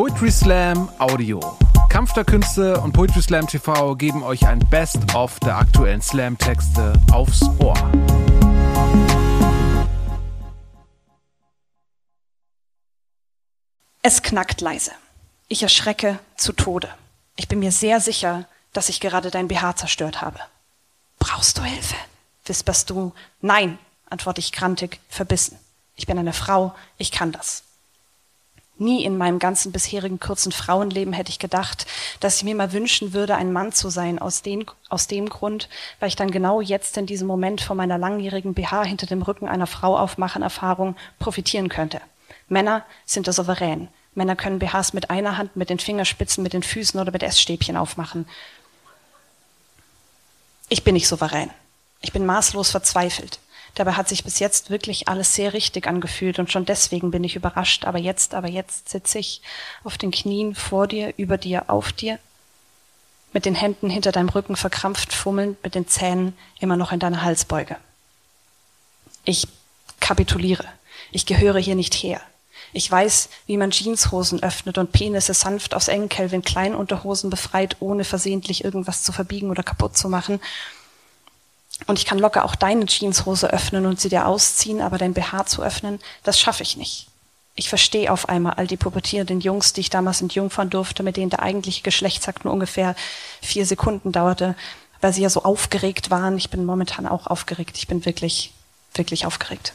Poetry Slam Audio. Kampf der Künste und Poetry Slam TV geben euch ein Best-of der aktuellen Slam-Texte aufs Ohr. Es knackt leise. Ich erschrecke zu Tode. Ich bin mir sehr sicher, dass ich gerade dein BH zerstört habe. Brauchst du Hilfe? wisperst du. Nein, antworte ich krantig, verbissen. Ich bin eine Frau, ich kann das. Nie in meinem ganzen bisherigen kurzen Frauenleben hätte ich gedacht, dass ich mir mal wünschen würde, ein Mann zu sein, aus, den, aus dem Grund, weil ich dann genau jetzt in diesem Moment von meiner langjährigen BH hinter dem Rücken einer Frau aufmachen Erfahrung profitieren könnte. Männer sind da souverän. Männer können BHs mit einer Hand, mit den Fingerspitzen, mit den Füßen oder mit Essstäbchen aufmachen. Ich bin nicht souverän. Ich bin maßlos verzweifelt. Dabei hat sich bis jetzt wirklich alles sehr richtig angefühlt und schon deswegen bin ich überrascht. Aber jetzt, aber jetzt sitze ich auf den Knien vor dir, über dir, auf dir, mit den Händen hinter deinem Rücken verkrampft fummelnd, mit den Zähnen immer noch in deiner Halsbeuge. Ich kapituliere. Ich gehöre hier nicht her. Ich weiß, wie man Jeanshosen öffnet und Penisse sanft aus engen Kelvin Kleinunterhosen befreit, ohne versehentlich irgendwas zu verbiegen oder kaputt zu machen. Und ich kann locker auch deine Jeanshose öffnen und sie dir ausziehen, aber dein BH zu öffnen, das schaffe ich nicht. Ich verstehe auf einmal all die pubertierenden Jungs, die ich damals entjungfern durfte, mit denen der eigentliche Geschlechtsakt nur ungefähr vier Sekunden dauerte, weil sie ja so aufgeregt waren. Ich bin momentan auch aufgeregt. Ich bin wirklich, wirklich aufgeregt.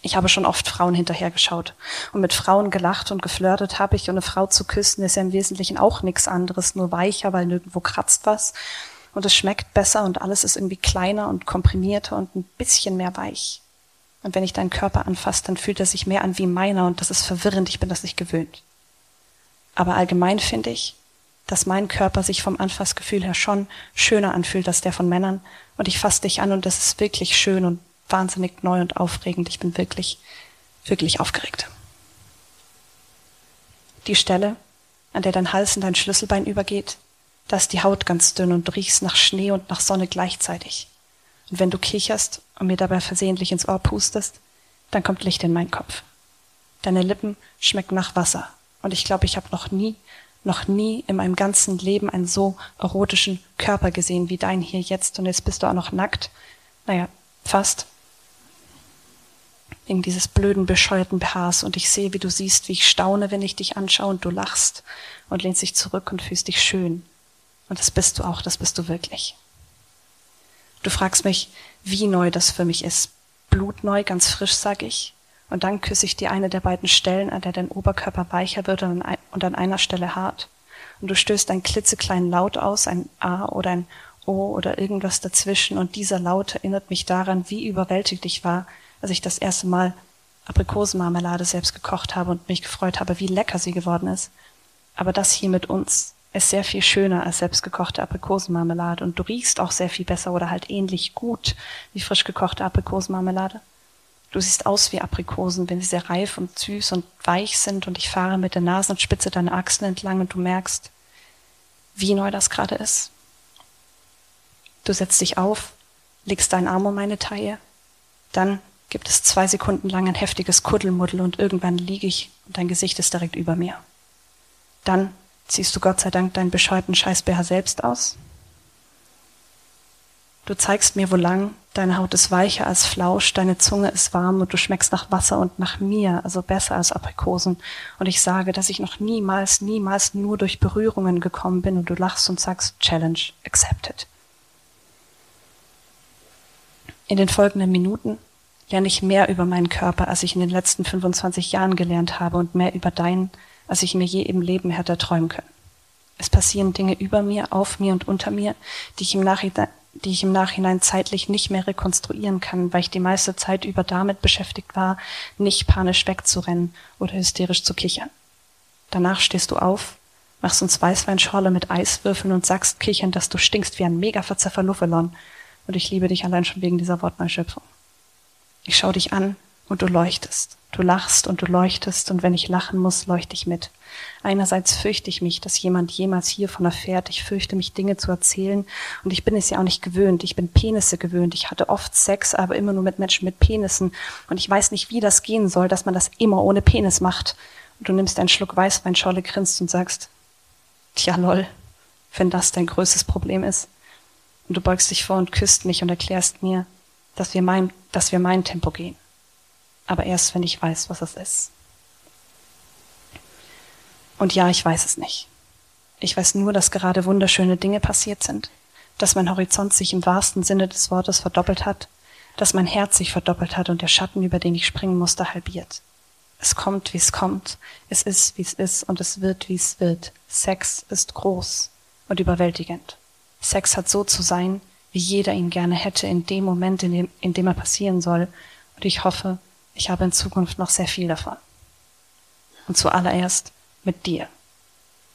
Ich habe schon oft Frauen hinterhergeschaut und mit Frauen gelacht und geflirtet habe ich und eine Frau zu küssen ist ja im Wesentlichen auch nichts anderes, nur weicher, weil nirgendwo kratzt was und es schmeckt besser und alles ist irgendwie kleiner und komprimierter und ein bisschen mehr weich. Und wenn ich deinen Körper anfasse, dann fühlt er sich mehr an wie meiner und das ist verwirrend, ich bin das nicht gewöhnt. Aber allgemein finde ich, dass mein Körper sich vom Anfassgefühl her schon schöner anfühlt als der von Männern und ich fasse dich an und das ist wirklich schön und wahnsinnig neu und aufregend. Ich bin wirklich, wirklich aufgeregt. Die Stelle, an der dein Hals in dein Schlüsselbein übergeht, da ist die Haut ganz dünn und du riechst nach Schnee und nach Sonne gleichzeitig. Und wenn du kicherst und mir dabei versehentlich ins Ohr pustest, dann kommt Licht in meinen Kopf. Deine Lippen schmecken nach Wasser. Und ich glaube, ich habe noch nie, noch nie in meinem ganzen Leben einen so erotischen Körper gesehen wie dein hier jetzt. Und jetzt bist du auch noch nackt. Naja, fast. Wegen dieses blöden, bescheuerten BHs. Und ich sehe, wie du siehst, wie ich staune, wenn ich dich anschaue und du lachst und lehnst dich zurück und fühlst dich schön. Und das bist du auch, das bist du wirklich. Du fragst mich, wie neu das für mich ist. Blutneu, ganz frisch, sag ich. Und dann küsse ich dir eine der beiden Stellen, an der dein Oberkörper weicher wird und an einer Stelle hart. Und du stößt einen klitzekleinen Laut aus, ein A oder ein O oder irgendwas dazwischen. Und dieser Laut erinnert mich daran, wie überwältigt ich war, als ich das erste Mal Aprikosenmarmelade selbst gekocht habe und mich gefreut habe, wie lecker sie geworden ist. Aber das hier mit uns, ist sehr viel schöner als selbstgekochte Aprikosenmarmelade und du riechst auch sehr viel besser oder halt ähnlich gut wie frisch gekochte Aprikosenmarmelade. Du siehst aus wie Aprikosen, wenn sie sehr reif und süß und weich sind und ich fahre mit der Nasenspitze deine Achseln entlang und du merkst, wie neu das gerade ist. Du setzt dich auf, legst deinen Arm um meine Taille, dann gibt es zwei Sekunden lang ein heftiges Kuddelmuddel und irgendwann liege ich und dein Gesicht ist direkt über mir. Dann Ziehst du Gott sei Dank deinen bescheuerten Scheißbär selbst aus? Du zeigst mir, wo lang, deine Haut ist weicher als Flausch, deine Zunge ist warm und du schmeckst nach Wasser und nach mir, also besser als Aprikosen. Und ich sage, dass ich noch niemals, niemals nur durch Berührungen gekommen bin und du lachst und sagst, Challenge accepted. In den folgenden Minuten lerne ich mehr über meinen Körper, als ich in den letzten 25 Jahren gelernt habe und mehr über deinen, als ich mir je im Leben hätte träumen können. Es passieren Dinge über mir, auf mir und unter mir, die ich im Nachhinein, die ich im Nachhinein zeitlich nicht mehr rekonstruieren kann, weil ich die meiste Zeit über damit beschäftigt war, nicht panisch wegzurennen oder hysterisch zu kichern. Danach stehst du auf, machst uns Weißweinschorle mit Eiswürfeln und sagst kichern, dass du stinkst wie ein mega verzerfer Luffelon. Und ich liebe dich allein schon wegen dieser Wortneuschöpfung. Ich schau dich an und du leuchtest. Du lachst und du leuchtest und wenn ich lachen muss, leuchte ich mit. Einerseits fürchte ich mich, dass jemand jemals hiervon erfährt. Ich fürchte mich, Dinge zu erzählen. Und ich bin es ja auch nicht gewöhnt. Ich bin Penisse gewöhnt. Ich hatte oft Sex, aber immer nur mit Menschen mit Penissen. Und ich weiß nicht, wie das gehen soll, dass man das immer ohne Penis macht. Du nimmst einen Schluck Weißweinschorle, grinst und sagst, tja lol, wenn das dein größtes Problem ist. Und du beugst dich vor und küsst mich und erklärst mir, dass wir mein, dass wir mein Tempo gehen. Aber erst, wenn ich weiß, was es ist. Und ja, ich weiß es nicht. Ich weiß nur, dass gerade wunderschöne Dinge passiert sind, dass mein Horizont sich im wahrsten Sinne des Wortes verdoppelt hat, dass mein Herz sich verdoppelt hat und der Schatten, über den ich springen musste, halbiert. Es kommt, wie es kommt, es ist, wie es ist und es wird, wie es wird. Sex ist groß und überwältigend. Sex hat so zu sein, wie jeder ihn gerne hätte in dem Moment, in dem, in dem er passieren soll. Und ich hoffe, ich habe in Zukunft noch sehr viel davon. Und zuallererst mit dir,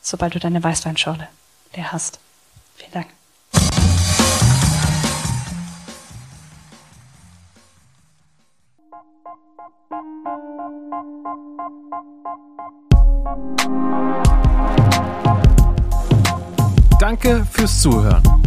sobald du deine Weißweinschorle leer hast. Vielen Dank. Danke fürs Zuhören.